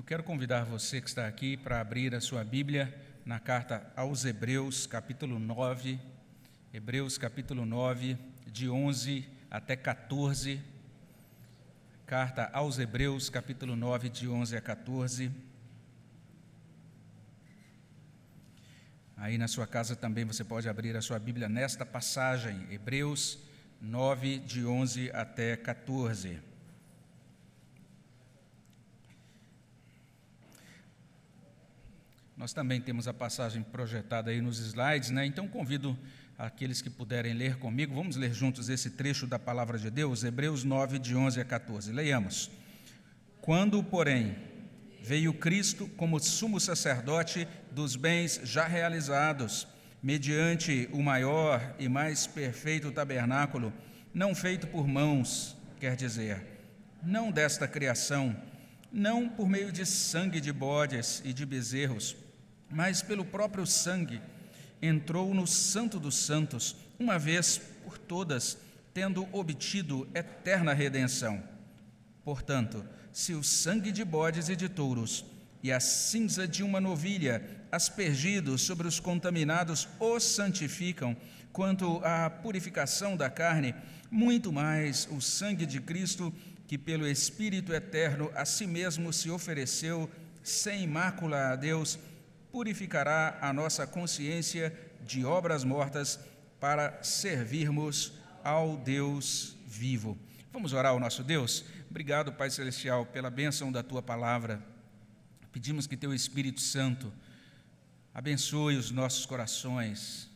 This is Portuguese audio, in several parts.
Eu quero convidar você que está aqui para abrir a sua Bíblia na carta aos Hebreus, capítulo 9, Hebreus, capítulo 9, de 11 até 14. Carta aos Hebreus, capítulo 9, de 11 a 14. Aí na sua casa também você pode abrir a sua Bíblia nesta passagem, Hebreus 9, de 11 até 14. Nós também temos a passagem projetada aí nos slides, né? Então convido aqueles que puderem ler comigo, vamos ler juntos esse trecho da palavra de Deus, Hebreus 9, de 11 a 14. Leiamos. Quando, porém, veio Cristo como sumo sacerdote dos bens já realizados, mediante o maior e mais perfeito tabernáculo, não feito por mãos, quer dizer, não desta criação, não por meio de sangue de bodes e de bezerros, mas pelo próprio sangue, entrou no Santo dos Santos, uma vez por todas, tendo obtido eterna redenção. Portanto, se o sangue de bodes e de touros e a cinza de uma novilha, aspergidos sobre os contaminados, os santificam, quanto à purificação da carne, muito mais o sangue de Cristo, que pelo Espírito eterno a si mesmo se ofereceu sem mácula a Deus, purificará a nossa consciência de obras mortas para servirmos ao Deus vivo. Vamos orar ao nosso Deus? Obrigado, Pai Celestial, pela bênção da tua palavra. Pedimos que teu Espírito Santo abençoe os nossos corações.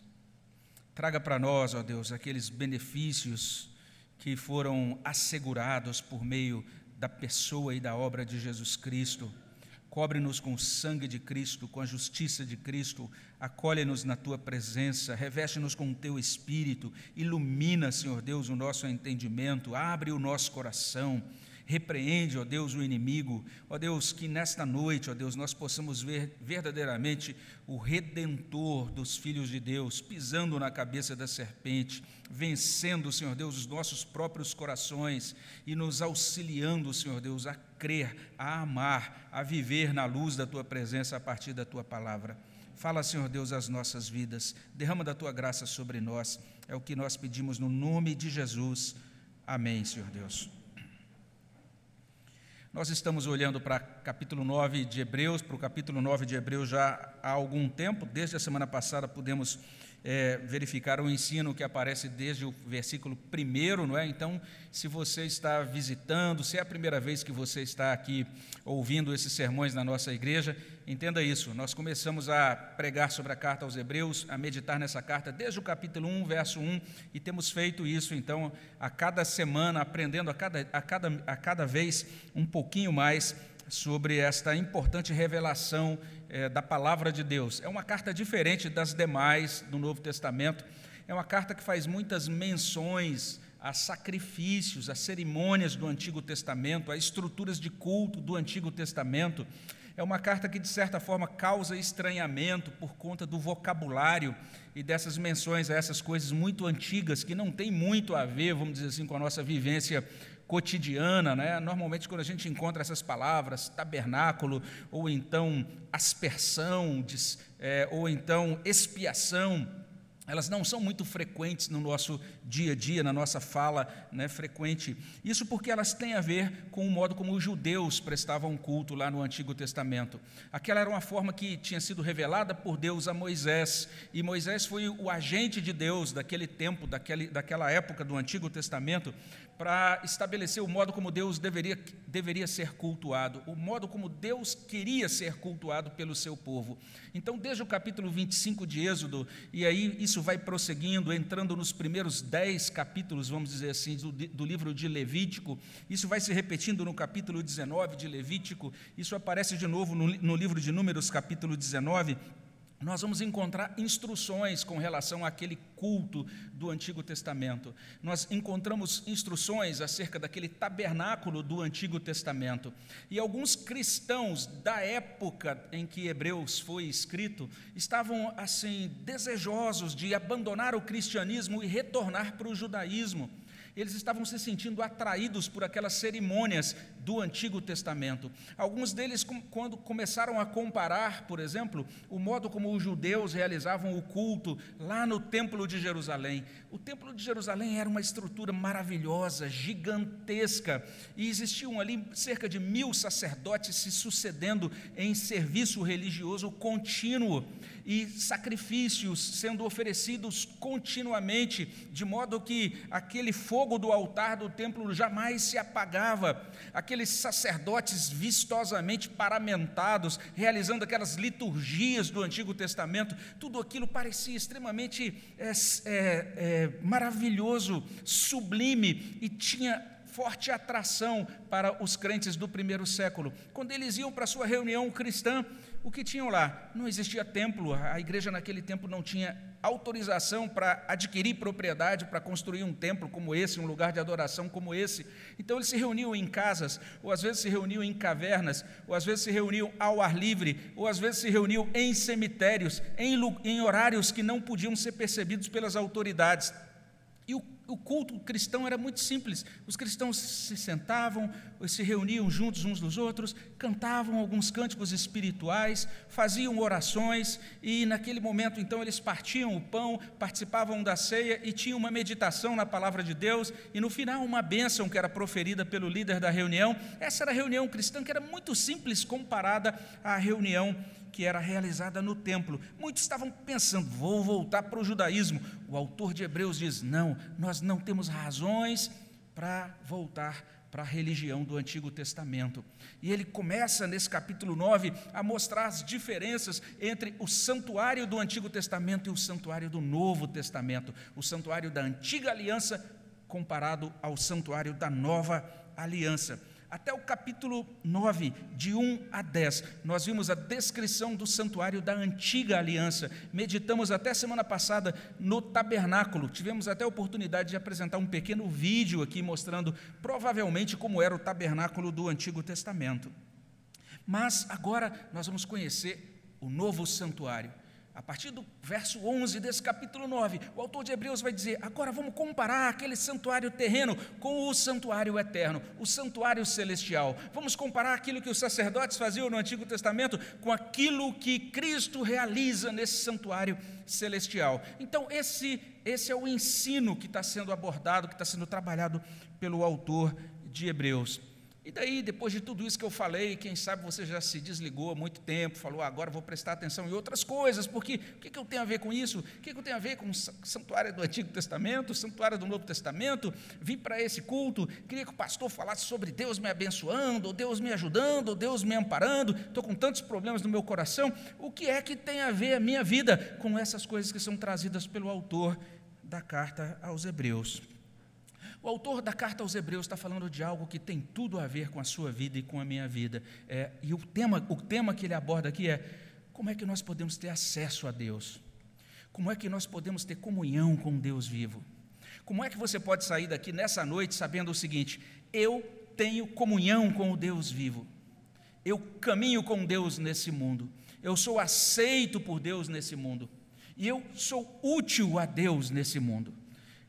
Traga para nós, ó Deus, aqueles benefícios que foram assegurados por meio da pessoa e da obra de Jesus Cristo Cobre-nos com o sangue de Cristo, com a justiça de Cristo, acolhe-nos na tua presença, reveste-nos com o teu espírito, ilumina, Senhor Deus, o nosso entendimento, abre o nosso coração Repreende, ó Deus, o inimigo. Ó Deus, que nesta noite, ó Deus, nós possamos ver verdadeiramente o redentor dos filhos de Deus pisando na cabeça da serpente, vencendo, Senhor Deus, os nossos próprios corações e nos auxiliando, Senhor Deus, a crer, a amar, a viver na luz da tua presença a partir da tua palavra. Fala, Senhor Deus, as nossas vidas, derrama da tua graça sobre nós. É o que nós pedimos no nome de Jesus. Amém, Senhor Deus. Nós estamos olhando para capítulo 9 de Hebreus, para o capítulo 9 de Hebreus já há algum tempo, desde a semana passada pudemos é, verificar o ensino que aparece desde o versículo primeiro, não é? Então, se você está visitando, se é a primeira vez que você está aqui ouvindo esses sermões na nossa igreja, entenda isso. Nós começamos a pregar sobre a carta aos Hebreus, a meditar nessa carta desde o capítulo 1, verso 1, e temos feito isso, então, a cada semana, aprendendo a cada, a cada, a cada vez um pouquinho mais sobre esta importante revelação é, da palavra de Deus. É uma carta diferente das demais do Novo Testamento. É uma carta que faz muitas menções a sacrifícios, a cerimônias do Antigo Testamento, a estruturas de culto do Antigo Testamento. É uma carta que, de certa forma, causa estranhamento por conta do vocabulário e dessas menções a essas coisas muito antigas que não têm muito a ver, vamos dizer assim, com a nossa vivência cotidiana, né? normalmente quando a gente encontra essas palavras, tabernáculo, ou então aspersão, é, ou então expiação, elas não são muito frequentes no nosso dia a dia, na nossa fala né, frequente. Isso porque elas têm a ver com o modo como os judeus prestavam culto lá no Antigo Testamento. Aquela era uma forma que tinha sido revelada por Deus a Moisés, e Moisés foi o agente de Deus daquele tempo, daquele, daquela época do Antigo Testamento, para estabelecer o modo como Deus deveria, deveria ser cultuado, o modo como Deus queria ser cultuado pelo seu povo. Então, desde o capítulo 25 de Êxodo, e aí isso vai prosseguindo, entrando nos primeiros dez capítulos, vamos dizer assim, do, do livro de Levítico, isso vai se repetindo no capítulo 19 de Levítico, isso aparece de novo no, no livro de Números, capítulo 19 nós vamos encontrar instruções com relação àquele culto do Antigo Testamento. Nós encontramos instruções acerca daquele tabernáculo do Antigo Testamento. E alguns cristãos da época em que Hebreus foi escrito estavam assim desejosos de abandonar o cristianismo e retornar para o judaísmo. Eles estavam se sentindo atraídos por aquelas cerimônias do Antigo Testamento. Alguns deles, quando começaram a comparar, por exemplo, o modo como os judeus realizavam o culto lá no Templo de Jerusalém. O Templo de Jerusalém era uma estrutura maravilhosa, gigantesca, e existiam ali cerca de mil sacerdotes se sucedendo em serviço religioso contínuo e sacrifícios sendo oferecidos continuamente, de modo que aquele fogo do altar do templo jamais se apagava, aqueles sacerdotes vistosamente paramentados, realizando aquelas liturgias do Antigo Testamento, tudo aquilo parecia extremamente é, é, é, maravilhoso, sublime e tinha forte atração para os crentes do primeiro século. Quando eles iam para sua reunião cristã, o que tinham lá? Não existia templo, a igreja naquele tempo não tinha autorização para adquirir propriedade, para construir um templo como esse, um lugar de adoração como esse. Então eles se reuniam em casas, ou às vezes se reuniam em cavernas, ou às vezes se reuniam ao ar livre, ou às vezes se reuniam em cemitérios, em, em horários que não podiam ser percebidos pelas autoridades. E o o culto cristão era muito simples. Os cristãos se sentavam, se reuniam juntos uns dos outros, cantavam alguns cânticos espirituais, faziam orações e naquele momento então eles partiam o pão, participavam da ceia e tinham uma meditação na palavra de Deus e no final uma bênção que era proferida pelo líder da reunião. Essa era a reunião cristã que era muito simples comparada à reunião que era realizada no templo. Muitos estavam pensando, vou voltar para o judaísmo. O autor de Hebreus diz: não, nós não temos razões para voltar para a religião do Antigo Testamento. E ele começa nesse capítulo 9 a mostrar as diferenças entre o santuário do Antigo Testamento e o santuário do Novo Testamento, o santuário da antiga aliança comparado ao santuário da nova aliança até o capítulo 9, de 1 a 10, nós vimos a descrição do santuário da antiga aliança. Meditamos até semana passada no tabernáculo. Tivemos até a oportunidade de apresentar um pequeno vídeo aqui mostrando provavelmente como era o tabernáculo do Antigo Testamento. Mas agora nós vamos conhecer o novo santuário. A partir do verso 11 desse capítulo 9, o autor de Hebreus vai dizer: agora vamos comparar aquele santuário terreno com o santuário eterno, o santuário celestial. Vamos comparar aquilo que os sacerdotes faziam no Antigo Testamento com aquilo que Cristo realiza nesse santuário celestial. Então, esse, esse é o ensino que está sendo abordado, que está sendo trabalhado pelo autor de Hebreus. E daí, depois de tudo isso que eu falei, quem sabe você já se desligou há muito tempo, falou, ah, agora vou prestar atenção em outras coisas, porque o que, que eu tenho a ver com isso? O que, que eu tenho a ver com o santuário do Antigo Testamento, o santuário do Novo Testamento? Vim para esse culto, queria que o pastor falasse sobre Deus me abençoando, ou Deus me ajudando, ou Deus me amparando, estou com tantos problemas no meu coração. O que é que tem a ver a minha vida com essas coisas que são trazidas pelo autor da carta aos Hebreus? O autor da carta aos Hebreus está falando de algo que tem tudo a ver com a sua vida e com a minha vida. É, e o tema, o tema que ele aborda aqui é como é que nós podemos ter acesso a Deus? Como é que nós podemos ter comunhão com Deus vivo? Como é que você pode sair daqui nessa noite sabendo o seguinte: eu tenho comunhão com o Deus vivo, eu caminho com Deus nesse mundo, eu sou aceito por Deus nesse mundo, e eu sou útil a Deus nesse mundo.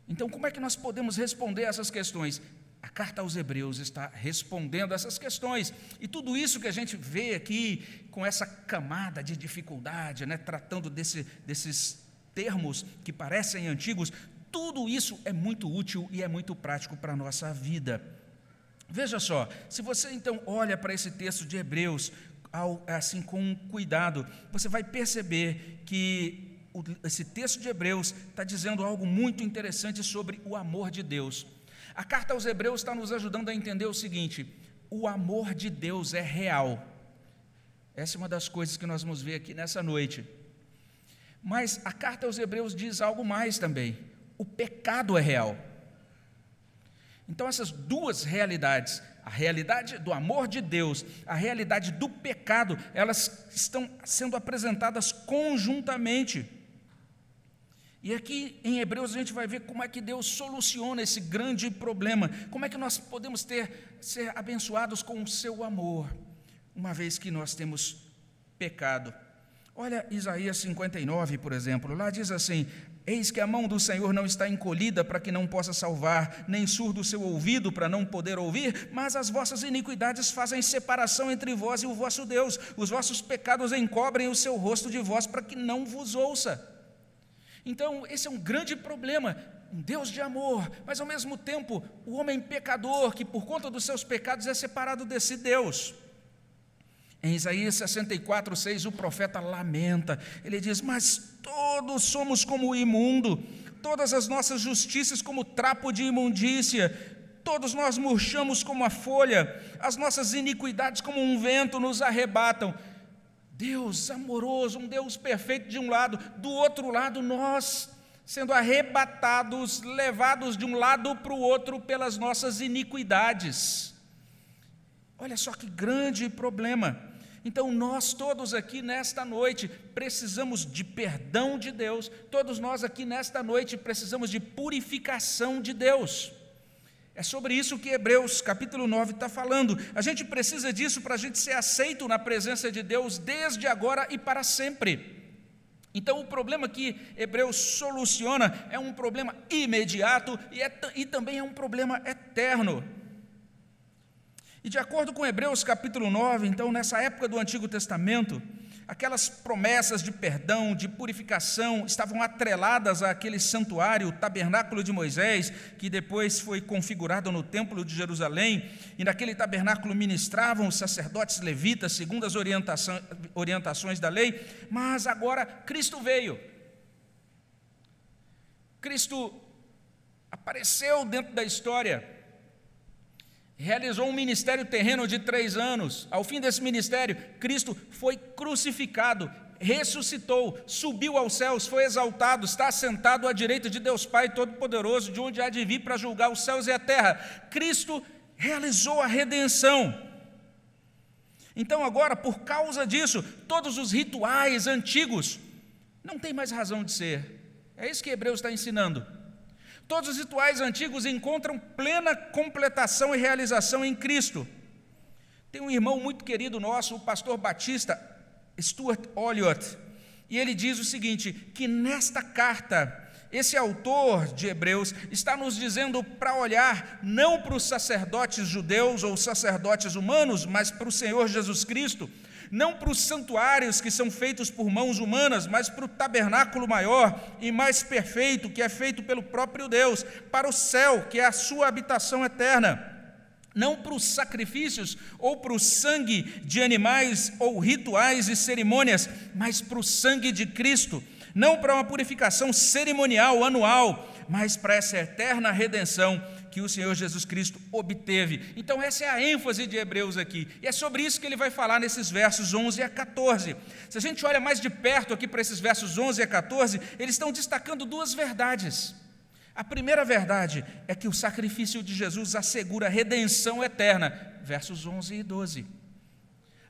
Então, como é que nós podemos responder essas questões? A carta aos Hebreus está respondendo essas questões. E tudo isso que a gente vê aqui, com essa camada de dificuldade, né, tratando desse, desses termos que parecem antigos, tudo isso é muito útil e é muito prático para a nossa vida. Veja só, se você então olha para esse texto de Hebreus, assim com cuidado, você vai perceber que esse texto de Hebreus está dizendo algo muito interessante sobre o amor de Deus. A carta aos Hebreus está nos ajudando a entender o seguinte: o amor de Deus é real. Essa é uma das coisas que nós vamos ver aqui nessa noite. Mas a carta aos Hebreus diz algo mais também: o pecado é real. Então, essas duas realidades, a realidade do amor de Deus, a realidade do pecado, elas estão sendo apresentadas conjuntamente. E aqui em Hebreus a gente vai ver como é que Deus soluciona esse grande problema, como é que nós podemos ter ser abençoados com o seu amor, uma vez que nós temos pecado. Olha Isaías 59, por exemplo, lá diz assim: Eis que a mão do Senhor não está encolhida para que não possa salvar, nem surdo o seu ouvido para não poder ouvir, mas as vossas iniquidades fazem separação entre vós e o vosso Deus, os vossos pecados encobrem o seu rosto de vós para que não vos ouça. Então, esse é um grande problema. Um Deus de amor, mas ao mesmo tempo o homem pecador que por conta dos seus pecados é separado desse Deus. Em Isaías 64, 6, o profeta lamenta. Ele diz: Mas todos somos como o imundo, todas as nossas justiças como trapo de imundícia, todos nós murchamos como a folha, as nossas iniquidades como um vento nos arrebatam. Deus amoroso, um Deus perfeito de um lado, do outro lado, nós sendo arrebatados, levados de um lado para o outro pelas nossas iniquidades. Olha só que grande problema. Então, nós todos aqui nesta noite precisamos de perdão de Deus, todos nós aqui nesta noite precisamos de purificação de Deus. É sobre isso que Hebreus capítulo 9 está falando. A gente precisa disso para a gente ser aceito na presença de Deus desde agora e para sempre. Então, o problema que Hebreus soluciona é um problema imediato e, é, e também é um problema eterno. E de acordo com Hebreus capítulo 9, então, nessa época do Antigo Testamento, aquelas promessas de perdão, de purificação, estavam atreladas àquele santuário, o tabernáculo de Moisés, que depois foi configurado no Templo de Jerusalém, e naquele tabernáculo ministravam os sacerdotes levitas, segundo as orientações da lei, mas agora Cristo veio. Cristo apareceu dentro da história realizou um ministério terreno de três anos. Ao fim desse ministério, Cristo foi crucificado, ressuscitou, subiu aos céus, foi exaltado, está sentado à direita de Deus Pai Todo-Poderoso, de onde há de vir para julgar os céus e a terra. Cristo realizou a redenção. Então, agora, por causa disso, todos os rituais antigos não têm mais razão de ser. É isso que Hebreus está ensinando. Todos os rituais antigos encontram plena completação e realização em Cristo. Tem um irmão muito querido nosso, o pastor batista Stuart Olliott, e ele diz o seguinte: que nesta carta, esse autor de Hebreus está nos dizendo para olhar não para os sacerdotes judeus ou sacerdotes humanos, mas para o Senhor Jesus Cristo não para os santuários que são feitos por mãos humanas, mas para o tabernáculo maior e mais perfeito, que é feito pelo próprio Deus, para o céu, que é a sua habitação eterna. Não para os sacrifícios ou para o sangue de animais ou rituais e cerimônias, mas para o sangue de Cristo. Não para uma purificação cerimonial anual, mas para essa eterna redenção que o Senhor Jesus Cristo obteve. Então, essa é a ênfase de Hebreus aqui, e é sobre isso que ele vai falar nesses versos 11 a 14. Se a gente olha mais de perto aqui para esses versos 11 a 14, eles estão destacando duas verdades. A primeira verdade é que o sacrifício de Jesus assegura redenção eterna, versos 11 e 12.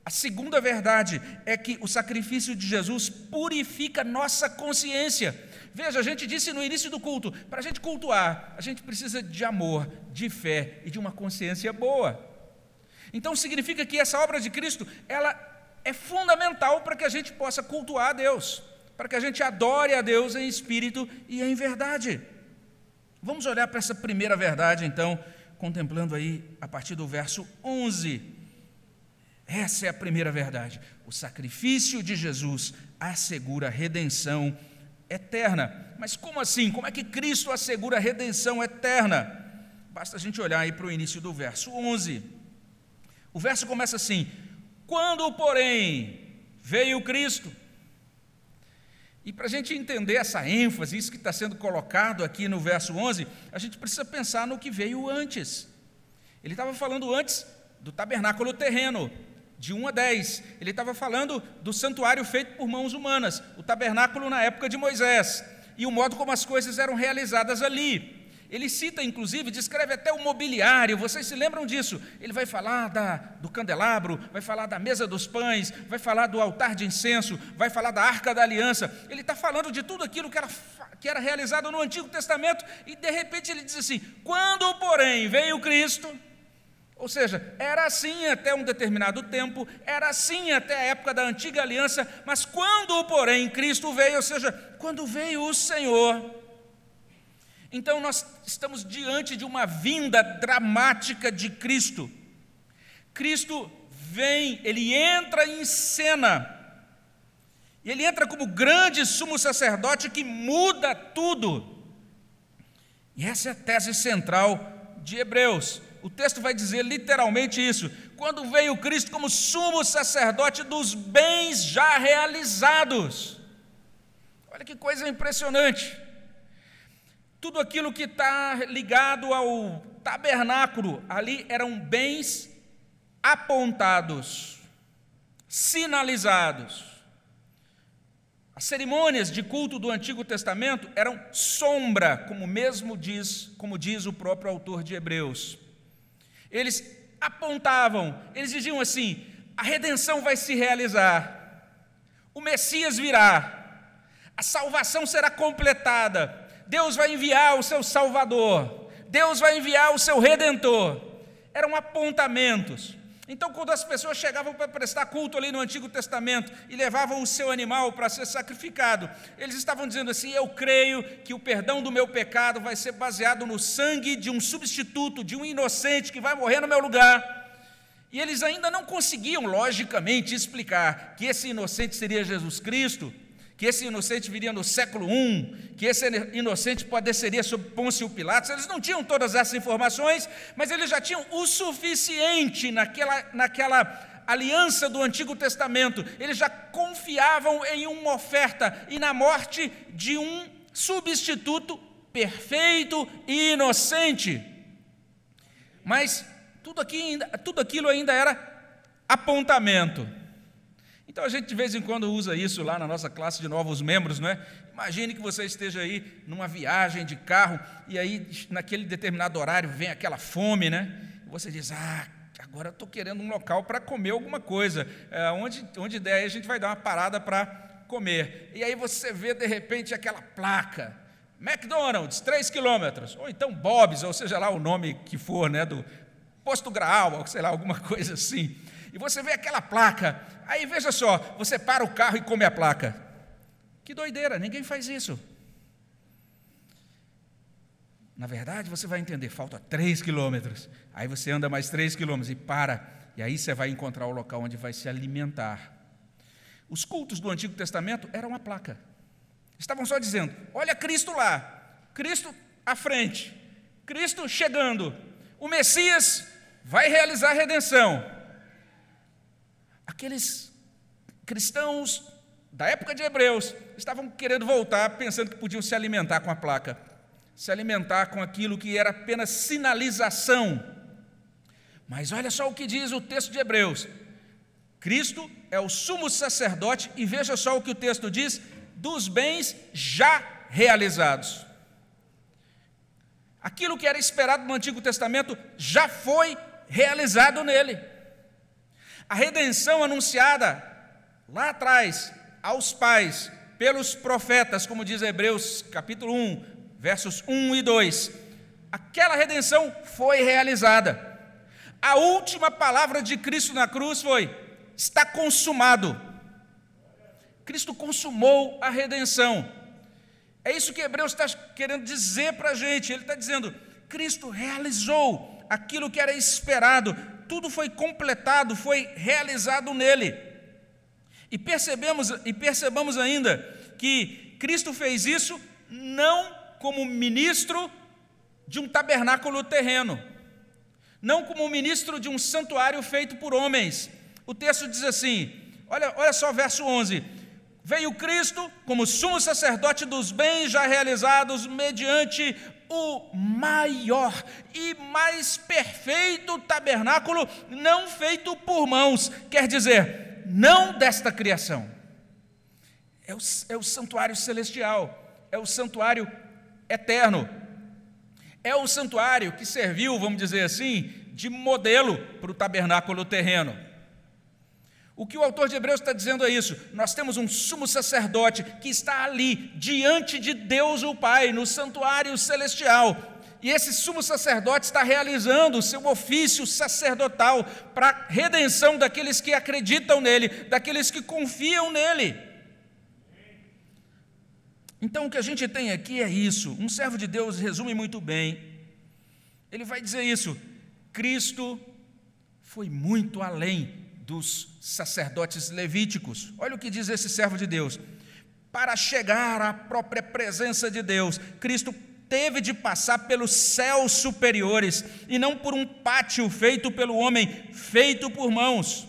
A segunda verdade é que o sacrifício de Jesus purifica nossa consciência. Veja, a gente disse no início do culto: para a gente cultuar, a gente precisa de amor, de fé e de uma consciência boa. Então significa que essa obra de Cristo, ela é fundamental para que a gente possa cultuar a Deus, para que a gente adore a Deus em espírito e em verdade. Vamos olhar para essa primeira verdade, então, contemplando aí a partir do verso 11. Essa é a primeira verdade. O sacrifício de Jesus assegura redenção eterna. Mas como assim? Como é que Cristo assegura a redenção eterna? Basta a gente olhar aí para o início do verso 11. O verso começa assim: Quando, porém, veio Cristo. E para a gente entender essa ênfase, isso que está sendo colocado aqui no verso 11, a gente precisa pensar no que veio antes. Ele estava falando antes do tabernáculo terreno, de 1 a 10. Ele estava falando do santuário feito por mãos humanas, o tabernáculo na época de Moisés, e o modo como as coisas eram realizadas ali. Ele cita, inclusive, descreve até o mobiliário, vocês se lembram disso? Ele vai falar da, do candelabro, vai falar da mesa dos pães, vai falar do altar de incenso, vai falar da arca da aliança. Ele está falando de tudo aquilo que era, que era realizado no Antigo Testamento, e de repente ele diz assim: quando, porém, veio Cristo Ou seja, era assim até um determinado tempo, era assim até a época da antiga aliança, mas quando, porém, Cristo veio, ou seja, quando veio o Senhor, então nós estamos diante de uma vinda dramática de Cristo. Cristo vem, ele entra em cena, e ele entra como grande sumo sacerdote que muda tudo. E essa é a tese central de Hebreus. O texto vai dizer literalmente isso. Quando veio Cristo como sumo sacerdote dos bens já realizados. Olha que coisa impressionante. Tudo aquilo que está ligado ao tabernáculo, ali eram bens apontados, sinalizados. As cerimônias de culto do Antigo Testamento eram sombra, como mesmo diz, como diz o próprio autor de Hebreus. Eles apontavam, eles diziam assim: a redenção vai se realizar, o Messias virá, a salvação será completada, Deus vai enviar o seu Salvador, Deus vai enviar o seu Redentor. Eram apontamentos. Então, quando as pessoas chegavam para prestar culto ali no Antigo Testamento e levavam o seu animal para ser sacrificado, eles estavam dizendo assim: Eu creio que o perdão do meu pecado vai ser baseado no sangue de um substituto, de um inocente que vai morrer no meu lugar. E eles ainda não conseguiam, logicamente, explicar que esse inocente seria Jesus Cristo, que esse inocente viria no século I, que esse inocente padeceria sob Pôncio Pilatos. Eles não tinham todas essas informações, mas eles já tinham o suficiente naquela, naquela aliança do Antigo Testamento. Eles já confiavam em uma oferta e na morte de um substituto perfeito e inocente. Mas tudo, aqui, tudo aquilo ainda era apontamento. Então a gente de vez em quando usa isso lá na nossa classe de novos membros, não é? Imagine que você esteja aí numa viagem de carro e aí naquele determinado horário vem aquela fome, né? Você diz: "Ah, agora estou querendo um local para comer alguma coisa. É, onde, onde der, a gente vai dar uma parada para comer. E aí você vê de repente aquela placa, McDonald's, 3 quilômetros, ou então Bob's, ou seja lá o nome que for, né, do posto Graal, ou sei lá, alguma coisa assim. E você vê aquela placa, Aí veja só, você para o carro e come a placa. Que doideira, ninguém faz isso. Na verdade, você vai entender, falta três quilômetros. Aí você anda mais três quilômetros e para. E aí você vai encontrar o local onde vai se alimentar. Os cultos do Antigo Testamento eram uma placa. Estavam só dizendo: olha Cristo lá, Cristo à frente, Cristo chegando, o Messias vai realizar a redenção aqueles cristãos da época de Hebreus estavam querendo voltar, pensando que podiam se alimentar com a placa, se alimentar com aquilo que era apenas sinalização. Mas olha só o que diz o texto de Hebreus: Cristo é o sumo sacerdote, e veja só o que o texto diz: dos bens já realizados. Aquilo que era esperado no Antigo Testamento já foi realizado nele. A redenção anunciada lá atrás aos pais pelos profetas, como diz Hebreus capítulo 1, versos 1 e 2. Aquela redenção foi realizada. A última palavra de Cristo na cruz foi: está consumado. Cristo consumou a redenção. É isso que Hebreus está querendo dizer para a gente. Ele está dizendo: Cristo realizou aquilo que era esperado, tudo foi completado, foi realizado nele. E percebemos e percebamos ainda que Cristo fez isso não como ministro de um tabernáculo terreno, não como ministro de um santuário feito por homens. O texto diz assim: olha, olha só verso 11: Veio Cristo como sumo sacerdote dos bens já realizados mediante o maior e mais perfeito tabernáculo não feito por mãos, quer dizer, não desta criação. É o, é o santuário celestial, é o santuário eterno, é o santuário que serviu, vamos dizer assim, de modelo para o tabernáculo terreno. O que o autor de Hebreus está dizendo é isso: nós temos um sumo sacerdote que está ali, diante de Deus o Pai, no santuário celestial. E esse sumo sacerdote está realizando o seu ofício sacerdotal para a redenção daqueles que acreditam nele, daqueles que confiam nele. Então o que a gente tem aqui é isso. Um servo de Deus resume muito bem. Ele vai dizer isso: Cristo foi muito além dos sacerdotes levíticos. Olha o que diz esse servo de Deus. Para chegar à própria presença de Deus, Cristo teve de passar pelos céus superiores e não por um pátio feito pelo homem, feito por mãos.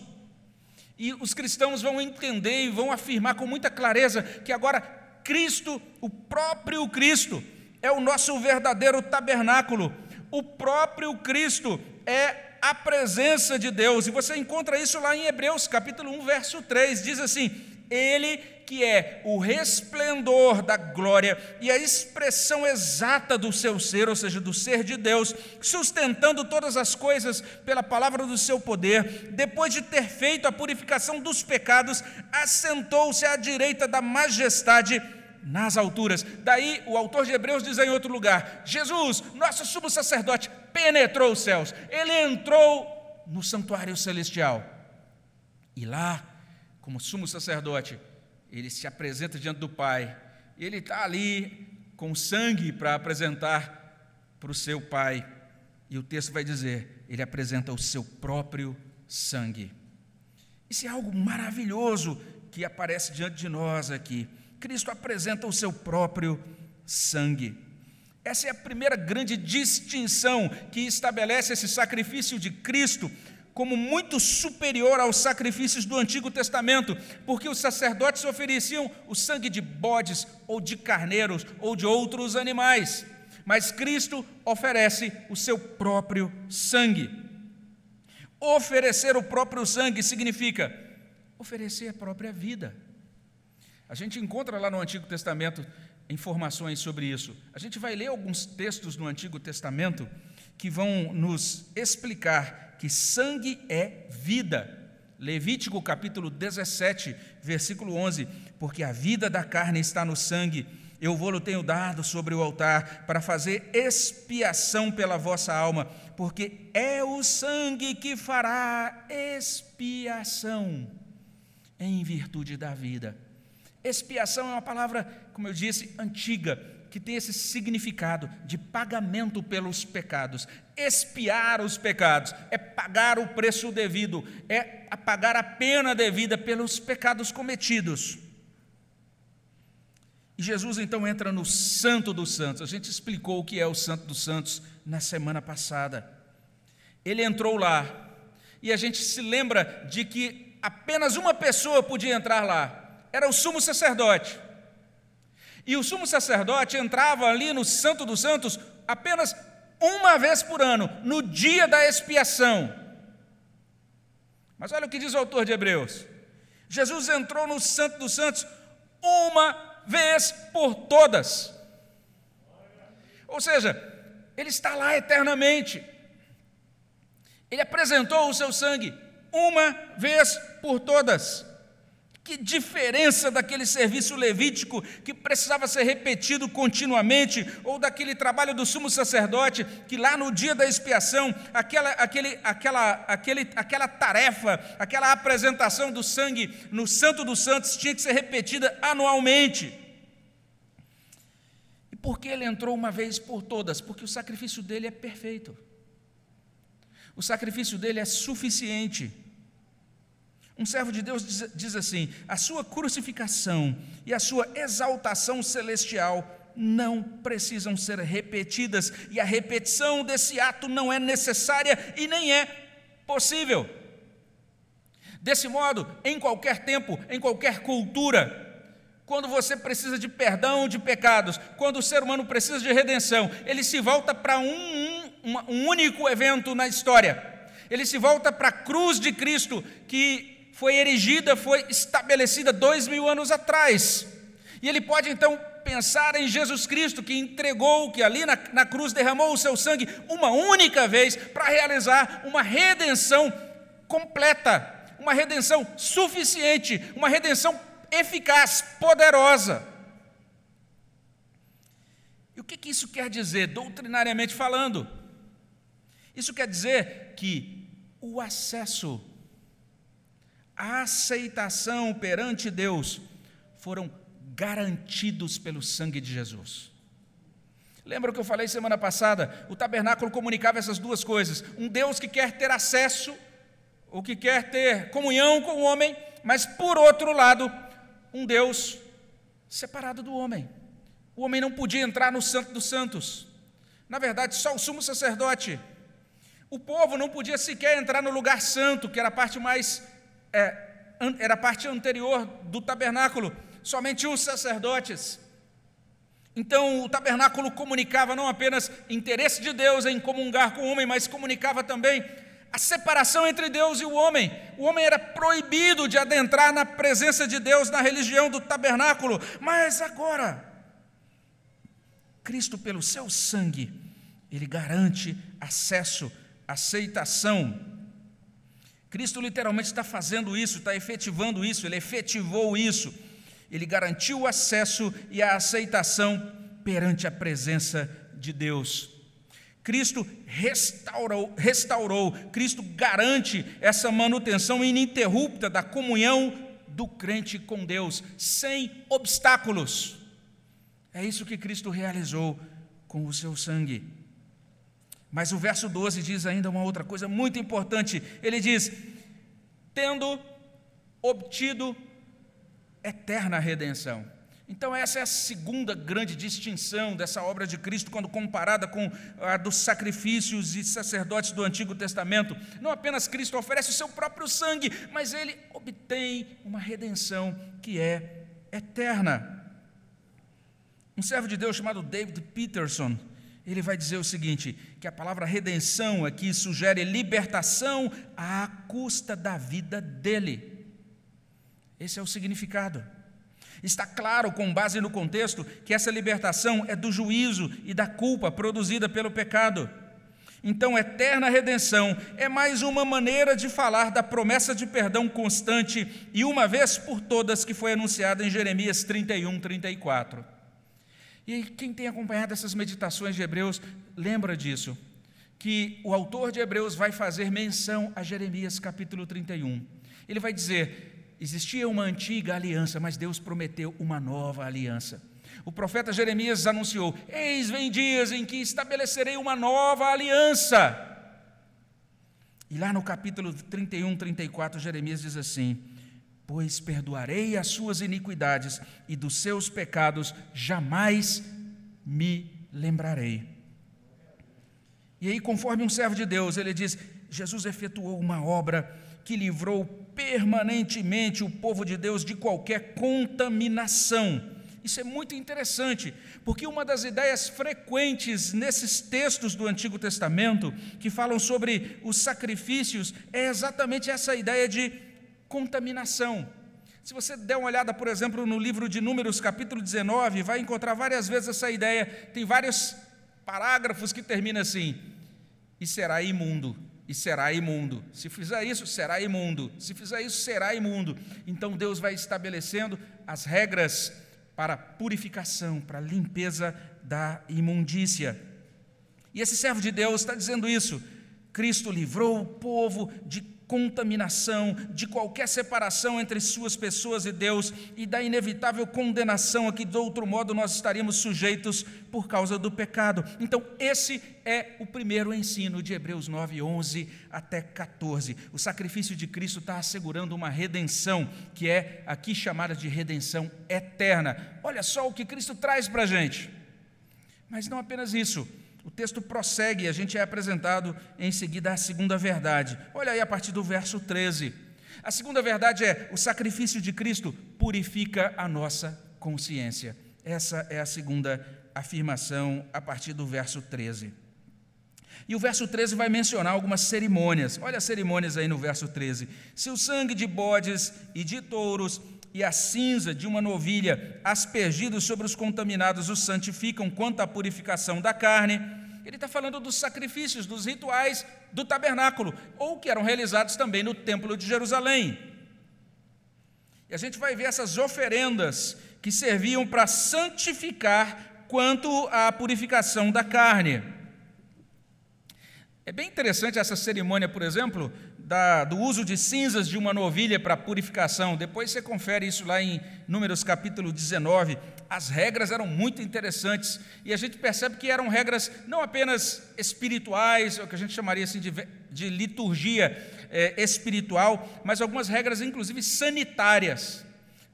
E os cristãos vão entender e vão afirmar com muita clareza que agora Cristo, o próprio Cristo, é o nosso verdadeiro tabernáculo. O próprio Cristo é a presença de Deus. E você encontra isso lá em Hebreus, capítulo 1, verso 3. Diz assim: Ele que é o resplendor da glória e a expressão exata do seu ser, ou seja, do ser de Deus, sustentando todas as coisas pela palavra do seu poder, depois de ter feito a purificação dos pecados, assentou-se à direita da majestade nas alturas. Daí o autor de Hebreus diz em outro lugar: Jesus, nosso sumo sacerdote, penetrou os céus, ele entrou no santuário celestial. E lá, como sumo sacerdote, ele se apresenta diante do Pai, ele está ali com sangue para apresentar para o seu Pai. E o texto vai dizer: ele apresenta o seu próprio sangue. Isso é algo maravilhoso que aparece diante de nós aqui. Cristo apresenta o seu próprio sangue. Essa é a primeira grande distinção que estabelece esse sacrifício de Cristo como muito superior aos sacrifícios do Antigo Testamento, porque os sacerdotes ofereciam o sangue de bodes ou de carneiros ou de outros animais, mas Cristo oferece o seu próprio sangue. Oferecer o próprio sangue significa oferecer a própria vida. A gente encontra lá no Antigo Testamento informações sobre isso. A gente vai ler alguns textos no Antigo Testamento que vão nos explicar que sangue é vida. Levítico capítulo 17, versículo 11: Porque a vida da carne está no sangue, eu vou-lo tenho dado sobre o altar, para fazer expiação pela vossa alma, porque é o sangue que fará expiação em virtude da vida. Expiação é uma palavra, como eu disse, antiga, que tem esse significado de pagamento pelos pecados. Expiar os pecados é pagar o preço devido, é pagar a pena devida pelos pecados cometidos. E Jesus então entra no Santo dos Santos. A gente explicou o que é o Santo dos Santos na semana passada. Ele entrou lá e a gente se lembra de que apenas uma pessoa podia entrar lá era o sumo sacerdote. E o sumo sacerdote entrava ali no Santo dos Santos apenas uma vez por ano, no dia da expiação. Mas olha o que diz o autor de Hebreus: Jesus entrou no Santo dos Santos uma vez por todas. Ou seja, ele está lá eternamente. Ele apresentou o seu sangue uma vez por todas. Que diferença daquele serviço levítico que precisava ser repetido continuamente, ou daquele trabalho do sumo sacerdote, que lá no dia da expiação, aquela, aquele, aquela, aquele, aquela tarefa, aquela apresentação do sangue no Santo dos Santos tinha que ser repetida anualmente. E por que ele entrou uma vez por todas? Porque o sacrifício dele é perfeito. O sacrifício dele é suficiente. Um servo de Deus diz, diz, assim: a sua crucificação e a sua exaltação celestial não precisam ser repetidas, e a repetição desse ato não é necessária e nem é possível. Desse modo, em qualquer tempo, em qualquer cultura, quando você precisa de perdão de pecados, quando o ser humano precisa de redenção, ele se volta para um, um, um único evento na história. Ele se volta para a cruz de Cristo, que foi erigida, foi estabelecida dois mil anos atrás. E ele pode então pensar em Jesus Cristo, que entregou, que ali na, na cruz derramou o seu sangue uma única vez para realizar uma redenção completa, uma redenção suficiente, uma redenção eficaz, poderosa. E o que, que isso quer dizer, doutrinariamente falando? Isso quer dizer que o acesso, aceitação perante Deus foram garantidos pelo sangue de Jesus. Lembra o que eu falei semana passada? O tabernáculo comunicava essas duas coisas: um Deus que quer ter acesso, ou que quer ter comunhão com o homem, mas por outro lado, um Deus separado do homem. O homem não podia entrar no Santo dos Santos. Na verdade, só o sumo sacerdote. O povo não podia sequer entrar no lugar santo, que era a parte mais é, era a parte anterior do tabernáculo. Somente os sacerdotes. Então, o tabernáculo comunicava não apenas interesse de Deus em comungar com o homem, mas comunicava também a separação entre Deus e o homem. O homem era proibido de adentrar na presença de Deus na religião do tabernáculo, mas agora, Cristo, pelo seu sangue, ele garante acesso, aceitação. Cristo literalmente está fazendo isso, está efetivando isso, ele efetivou isso. Ele garantiu o acesso e a aceitação perante a presença de Deus. Cristo restaurou, restaurou, Cristo garante essa manutenção ininterrupta da comunhão do crente com Deus, sem obstáculos. É isso que Cristo realizou com o seu sangue. Mas o verso 12 diz ainda uma outra coisa muito importante. Ele diz: tendo obtido eterna redenção. Então, essa é a segunda grande distinção dessa obra de Cristo, quando comparada com a dos sacrifícios e sacerdotes do Antigo Testamento. Não apenas Cristo oferece o seu próprio sangue, mas ele obtém uma redenção que é eterna. Um servo de Deus chamado David Peterson, ele vai dizer o seguinte: que a palavra redenção aqui sugere libertação à custa da vida dele. Esse é o significado. Está claro, com base no contexto, que essa libertação é do juízo e da culpa produzida pelo pecado. Então, eterna redenção é mais uma maneira de falar da promessa de perdão constante e uma vez por todas que foi anunciada em Jeremias 31, 34. E quem tem acompanhado essas meditações de Hebreus, lembra disso, que o autor de Hebreus vai fazer menção a Jeremias capítulo 31. Ele vai dizer: Existia uma antiga aliança, mas Deus prometeu uma nova aliança. O profeta Jeremias anunciou: Eis vem dias em que estabelecerei uma nova aliança. E lá no capítulo 31, 34, Jeremias diz assim: Pois perdoarei as suas iniquidades e dos seus pecados jamais me lembrarei. E aí, conforme um servo de Deus, ele diz: Jesus efetuou uma obra que livrou permanentemente o povo de Deus de qualquer contaminação. Isso é muito interessante, porque uma das ideias frequentes nesses textos do Antigo Testamento, que falam sobre os sacrifícios, é exatamente essa ideia de contaminação. Se você der uma olhada, por exemplo, no livro de Números, capítulo 19, vai encontrar várias vezes essa ideia. Tem vários parágrafos que terminam assim: e será imundo e será imundo. Se fizer isso, será imundo. Se fizer isso, será imundo. Então Deus vai estabelecendo as regras para purificação, para limpeza da imundícia. E esse servo de Deus está dizendo isso. Cristo livrou o povo de contaminação, de qualquer separação entre suas pessoas e Deus e da inevitável condenação a que de outro modo nós estaríamos sujeitos por causa do pecado. Então, esse é o primeiro ensino de Hebreus 9, 11 até 14. O sacrifício de Cristo está assegurando uma redenção, que é aqui chamada de redenção eterna. Olha só o que Cristo traz para a gente. Mas não apenas isso, o texto prossegue e a gente é apresentado em seguida a segunda verdade. Olha aí a partir do verso 13. A segunda verdade é: o sacrifício de Cristo purifica a nossa consciência. Essa é a segunda afirmação a partir do verso 13. E o verso 13 vai mencionar algumas cerimônias. Olha as cerimônias aí no verso 13. Se o sangue de bodes e de touros e a cinza de uma novilha aspergidos sobre os contaminados os santificam quanto à purificação da carne. Ele está falando dos sacrifícios, dos rituais do tabernáculo, ou que eram realizados também no Templo de Jerusalém. E a gente vai ver essas oferendas que serviam para santificar quanto à purificação da carne. É bem interessante essa cerimônia, por exemplo, da, do uso de cinzas de uma novilha para purificação. Depois você confere isso lá em Números capítulo 19. As regras eram muito interessantes e a gente percebe que eram regras não apenas espirituais, o que a gente chamaria assim de, de liturgia é, espiritual, mas algumas regras, inclusive sanitárias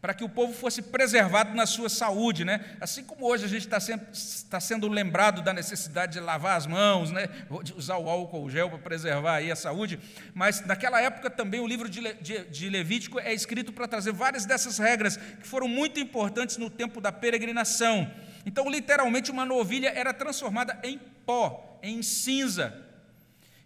para que o povo fosse preservado na sua saúde, né? Assim como hoje a gente está sendo, está sendo lembrado da necessidade de lavar as mãos, né? De usar o álcool gel para preservar aí a saúde, mas naquela época também o livro de, de, de Levítico é escrito para trazer várias dessas regras que foram muito importantes no tempo da peregrinação. Então, literalmente, uma novilha era transformada em pó, em cinza.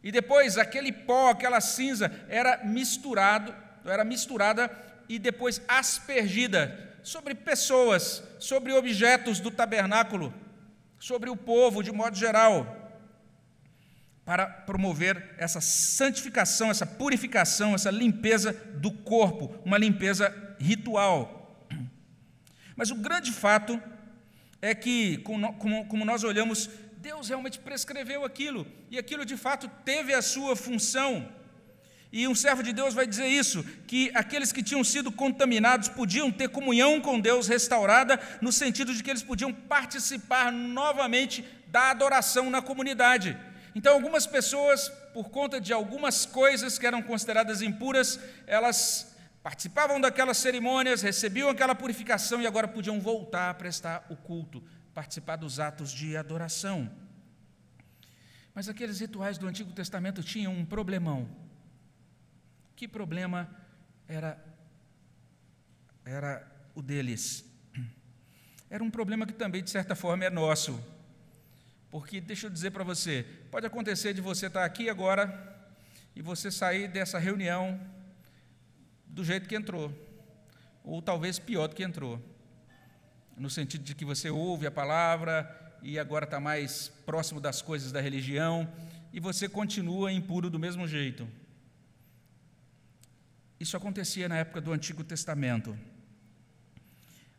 E depois aquele pó, aquela cinza era misturado, era misturada e depois aspergida sobre pessoas, sobre objetos do tabernáculo, sobre o povo de modo geral, para promover essa santificação, essa purificação, essa limpeza do corpo, uma limpeza ritual. Mas o grande fato é que, como, nós olhamos, Deus realmente prescreveu aquilo, e aquilo de fato teve a sua função. E um servo de Deus vai dizer isso: que aqueles que tinham sido contaminados podiam ter comunhão com Deus restaurada, no sentido de que eles podiam participar novamente da adoração na comunidade. Então, algumas pessoas, por conta de algumas coisas que eram consideradas impuras, elas participavam daquelas cerimônias, recebiam aquela purificação e agora podiam voltar a prestar o culto, participar dos atos de adoração. Mas aqueles rituais do Antigo Testamento tinham um problemão que problema era, era o deles? Era um problema que também, de certa forma, é nosso. Porque, deixa eu dizer para você, pode acontecer de você estar aqui agora e você sair dessa reunião do jeito que entrou, ou talvez pior do que entrou, no sentido de que você ouve a palavra e agora está mais próximo das coisas da religião e você continua impuro do mesmo jeito. Isso acontecia na época do Antigo Testamento.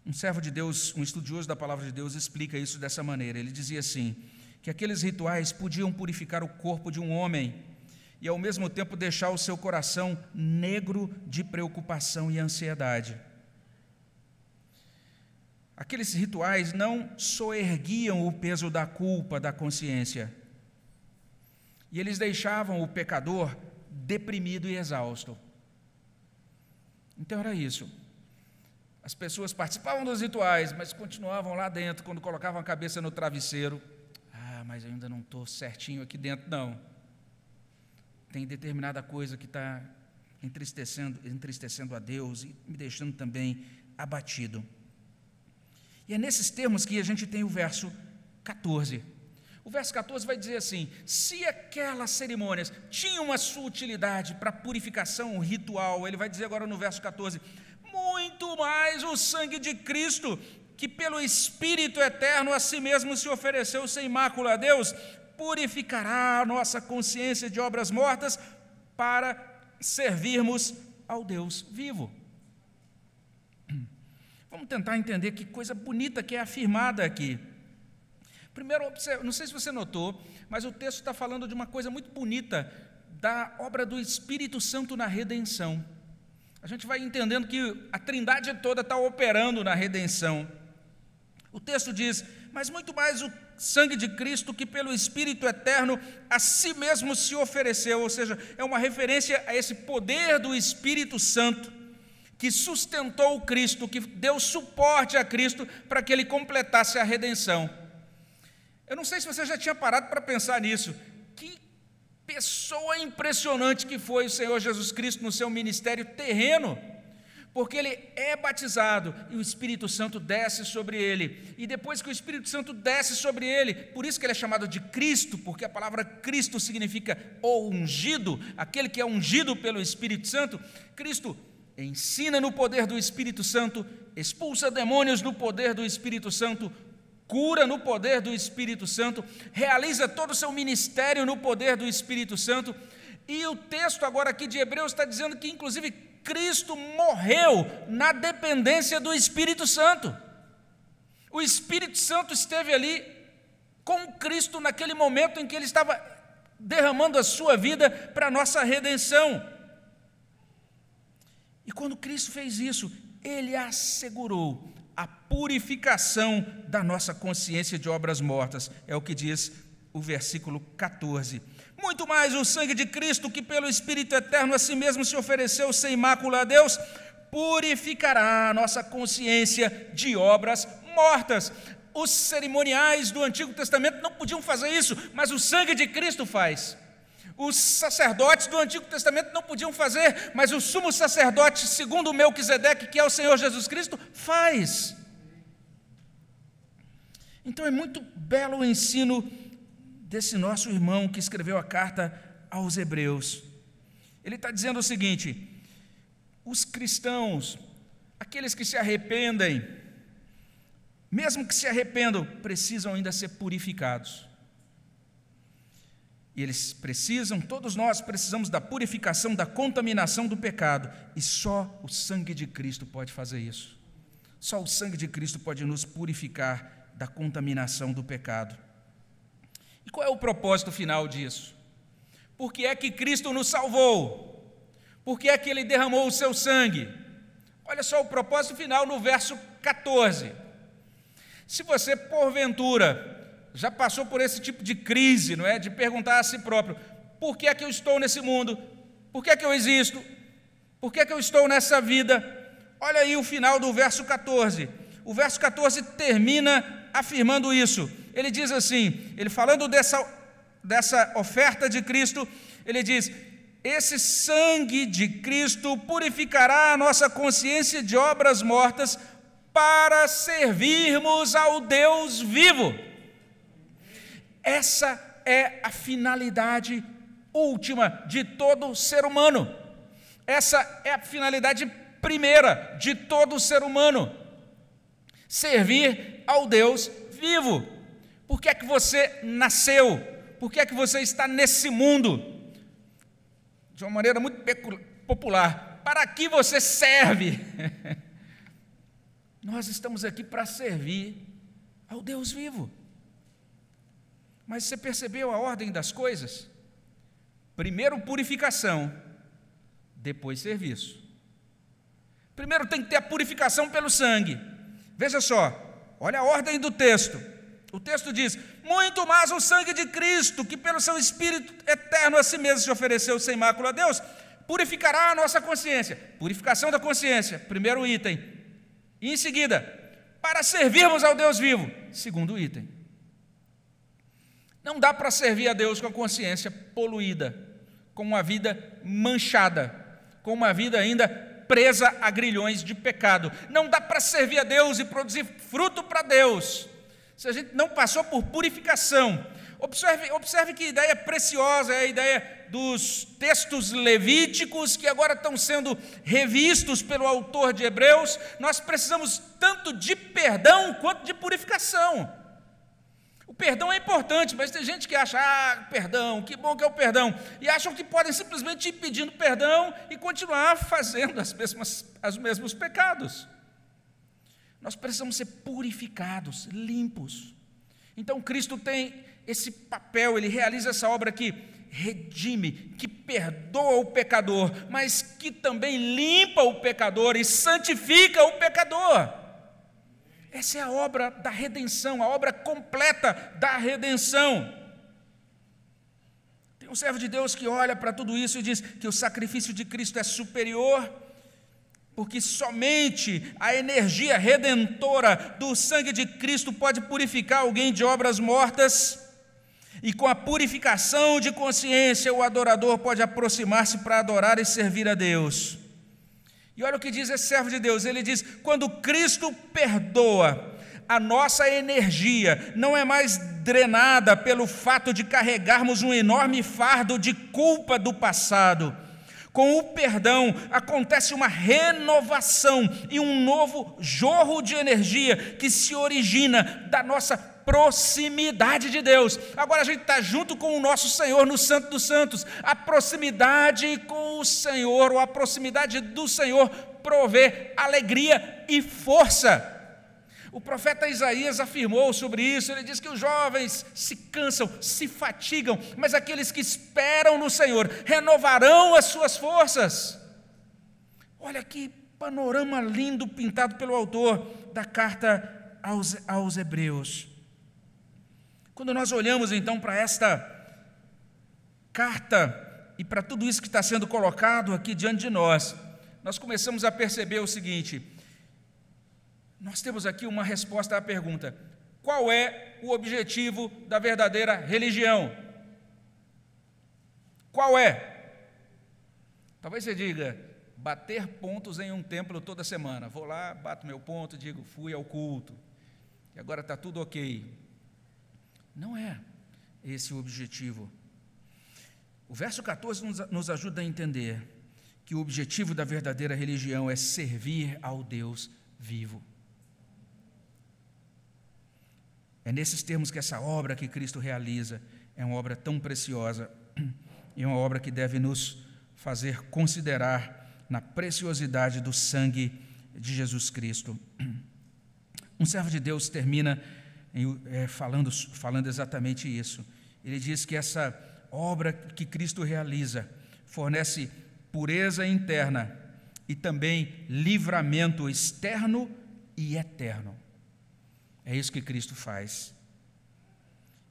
Um servo de Deus, um estudioso da palavra de Deus, explica isso dessa maneira. Ele dizia assim: que aqueles rituais podiam purificar o corpo de um homem e, ao mesmo tempo, deixar o seu coração negro de preocupação e ansiedade. Aqueles rituais não soerguiam o peso da culpa da consciência, e eles deixavam o pecador deprimido e exausto. Então era isso. As pessoas participavam dos rituais, mas continuavam lá dentro, quando colocavam a cabeça no travesseiro. Ah, mas ainda não estou certinho aqui dentro, não. Tem determinada coisa que está entristecendo, entristecendo a Deus e me deixando também abatido. E é nesses termos que a gente tem o verso 14. O verso 14 vai dizer assim: se aquelas cerimônias tinham a sua utilidade para purificação ritual, ele vai dizer agora no verso 14: muito mais o sangue de Cristo, que pelo Espírito eterno a si mesmo se ofereceu sem mácula a Deus, purificará a nossa consciência de obras mortas para servirmos ao Deus vivo. Vamos tentar entender que coisa bonita que é afirmada aqui. Primeiro, não sei se você notou, mas o texto está falando de uma coisa muito bonita da obra do Espírito Santo na redenção. A gente vai entendendo que a trindade toda está operando na redenção. O texto diz: Mas muito mais o sangue de Cristo, que pelo Espírito eterno a si mesmo se ofereceu, ou seja, é uma referência a esse poder do Espírito Santo que sustentou Cristo, que deu suporte a Cristo para que ele completasse a redenção. Eu não sei se você já tinha parado para pensar nisso. Que pessoa impressionante que foi o Senhor Jesus Cristo no seu ministério terreno. Porque ele é batizado e o Espírito Santo desce sobre ele. E depois que o Espírito Santo desce sobre ele, por isso que ele é chamado de Cristo, porque a palavra Cristo significa o ungido, aquele que é ungido pelo Espírito Santo. Cristo ensina no poder do Espírito Santo, expulsa demônios no poder do Espírito Santo, cura no poder do Espírito Santo, realiza todo o seu ministério no poder do Espírito Santo. E o texto agora aqui de Hebreus está dizendo que, inclusive, Cristo morreu na dependência do Espírito Santo. O Espírito Santo esteve ali com Cristo naquele momento em que ele estava derramando a sua vida para a nossa redenção. E quando Cristo fez isso, ele assegurou a purificação da nossa consciência de obras mortas. É o que diz o versículo 14. Muito mais o sangue de Cristo, que pelo Espírito eterno a si mesmo se ofereceu sem mácula a Deus, purificará a nossa consciência de obras mortas. Os cerimoniais do Antigo Testamento não podiam fazer isso, mas o sangue de Cristo faz. Os sacerdotes do Antigo Testamento não podiam fazer, mas o sumo sacerdote, segundo o Melquisedeque, que é o Senhor Jesus Cristo, faz. Então é muito belo o ensino desse nosso irmão que escreveu a carta aos Hebreus. Ele está dizendo o seguinte: os cristãos, aqueles que se arrependem, mesmo que se arrependam, precisam ainda ser purificados. E eles precisam, todos nós precisamos da purificação, da contaminação do pecado, e só o sangue de Cristo pode fazer isso. Só o sangue de Cristo pode nos purificar da contaminação do pecado. E qual é o propósito final disso? Por que é que Cristo nos salvou? Por que é que ele derramou o seu sangue? Olha só o propósito final no verso 14. Se você, porventura, já passou por esse tipo de crise, não é? De perguntar a si próprio: por que é que eu estou nesse mundo? Por que é que eu existo? Por que é que eu estou nessa vida? Olha aí o final do verso 14. O verso 14 termina afirmando isso. Ele diz assim: ele falando dessa, dessa oferta de Cristo, ele diz: esse sangue de Cristo purificará a nossa consciência de obras mortas para servirmos ao Deus vivo. Essa é a finalidade última de todo ser humano. Essa é a finalidade primeira de todo ser humano. Servir ao Deus vivo. Por que é que você nasceu? Por que é que você está nesse mundo? de uma maneira muito popular: para que você serve? Nós estamos aqui para servir ao Deus vivo. Mas você percebeu a ordem das coisas? Primeiro purificação, depois serviço. Primeiro tem que ter a purificação pelo sangue. Veja só, olha a ordem do texto. O texto diz: muito mais o sangue de Cristo, que pelo seu Espírito eterno a si mesmo se ofereceu sem mácula a Deus, purificará a nossa consciência. Purificação da consciência, primeiro item. E em seguida, para servirmos ao Deus vivo, segundo item. Não dá para servir a Deus com a consciência poluída, com uma vida manchada, com uma vida ainda presa a grilhões de pecado. Não dá para servir a Deus e produzir fruto para Deus se a gente não passou por purificação. Observe, observe que ideia preciosa é a ideia dos textos levíticos que agora estão sendo revistos pelo autor de Hebreus. Nós precisamos tanto de perdão quanto de purificação. Perdão é importante, mas tem gente que acha, ah, perdão, que bom que é o perdão, e acham que podem simplesmente ir pedindo perdão e continuar fazendo as mesmas, os mesmos pecados. Nós precisamos ser purificados, limpos. Então Cristo tem esse papel, ele realiza essa obra que redime, que perdoa o pecador, mas que também limpa o pecador e santifica o pecador. Essa é a obra da redenção, a obra completa da redenção. Tem um servo de Deus que olha para tudo isso e diz que o sacrifício de Cristo é superior porque somente a energia redentora do sangue de Cristo pode purificar alguém de obras mortas, e com a purificação de consciência, o adorador pode aproximar-se para adorar e servir a Deus. E olha o que diz esse servo de Deus: ele diz, quando Cristo perdoa, a nossa energia não é mais drenada pelo fato de carregarmos um enorme fardo de culpa do passado. Com o perdão acontece uma renovação e um novo jorro de energia que se origina da nossa proximidade de Deus. Agora a gente está junto com o nosso Senhor no Santo dos Santos. A proximidade com o Senhor, ou a proximidade do Senhor, provê alegria e força. O profeta Isaías afirmou sobre isso, ele diz que os jovens se cansam, se fatigam, mas aqueles que esperam no Senhor renovarão as suas forças. Olha que panorama lindo pintado pelo autor da carta aos, aos Hebreus. Quando nós olhamos então para esta carta e para tudo isso que está sendo colocado aqui diante de nós, nós começamos a perceber o seguinte: nós temos aqui uma resposta à pergunta: qual é o objetivo da verdadeira religião? Qual é? Talvez você diga, bater pontos em um templo toda semana. Vou lá, bato meu ponto, digo, fui ao culto, e agora está tudo ok. Não é esse o objetivo. O verso 14 nos, nos ajuda a entender que o objetivo da verdadeira religião é servir ao Deus vivo. É nesses termos que essa obra que Cristo realiza é uma obra tão preciosa e uma obra que deve nos fazer considerar na preciosidade do sangue de Jesus Cristo. Um servo de Deus termina é, falando, falando exatamente isso. Ele diz que essa obra que Cristo realiza fornece pureza interna e também livramento externo e eterno. É isso que Cristo faz.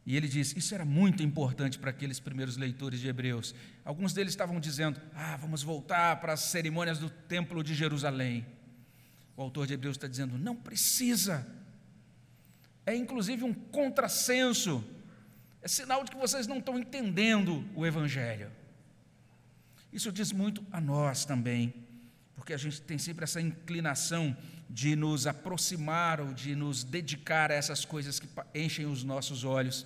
E ele diz: Isso era muito importante para aqueles primeiros leitores de Hebreus. Alguns deles estavam dizendo: Ah, vamos voltar para as cerimônias do Templo de Jerusalém. O autor de Hebreus está dizendo: Não precisa. É inclusive um contrassenso. É sinal de que vocês não estão entendendo o Evangelho. Isso diz muito a nós também, porque a gente tem sempre essa inclinação de nos aproximar ou de nos dedicar a essas coisas que enchem os nossos olhos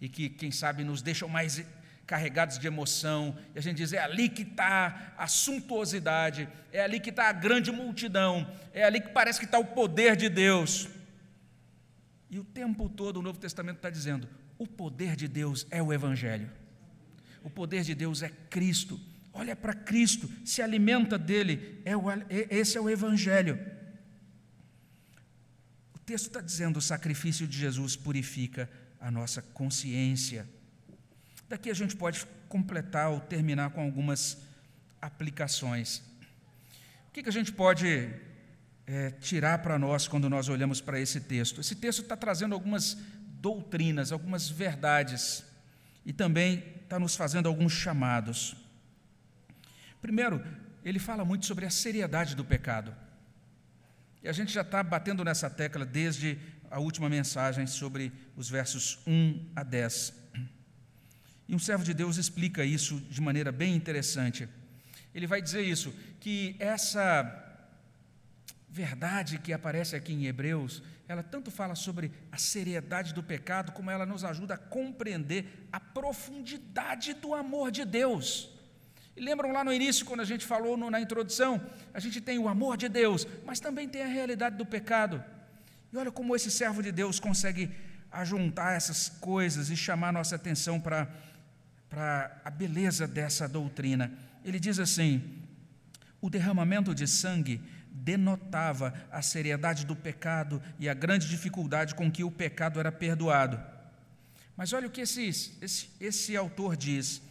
e que, quem sabe, nos deixam mais carregados de emoção, e a gente diz: é ali que está a suntuosidade, é ali que está a grande multidão, é ali que parece que está o poder de Deus. E o tempo todo o Novo Testamento está dizendo: o poder de Deus é o Evangelho, o poder de Deus é Cristo. Olha para Cristo, se alimenta dele, é o, é, esse é o Evangelho. O texto está dizendo: o sacrifício de Jesus purifica a nossa consciência. Daqui a gente pode completar ou terminar com algumas aplicações. O que, que a gente pode é, tirar para nós quando nós olhamos para esse texto? Esse texto está trazendo algumas doutrinas, algumas verdades, e também está nos fazendo alguns chamados. Primeiro, ele fala muito sobre a seriedade do pecado. E a gente já está batendo nessa tecla desde a última mensagem sobre os versos 1 a 10. E um servo de Deus explica isso de maneira bem interessante. Ele vai dizer isso, que essa verdade que aparece aqui em Hebreus, ela tanto fala sobre a seriedade do pecado, como ela nos ajuda a compreender a profundidade do amor de Deus. E lembram lá no início, quando a gente falou no, na introdução, a gente tem o amor de Deus, mas também tem a realidade do pecado. E olha como esse servo de Deus consegue ajuntar essas coisas e chamar nossa atenção para, para a beleza dessa doutrina. Ele diz assim: o derramamento de sangue denotava a seriedade do pecado e a grande dificuldade com que o pecado era perdoado. Mas olha o que esse, esse, esse autor diz.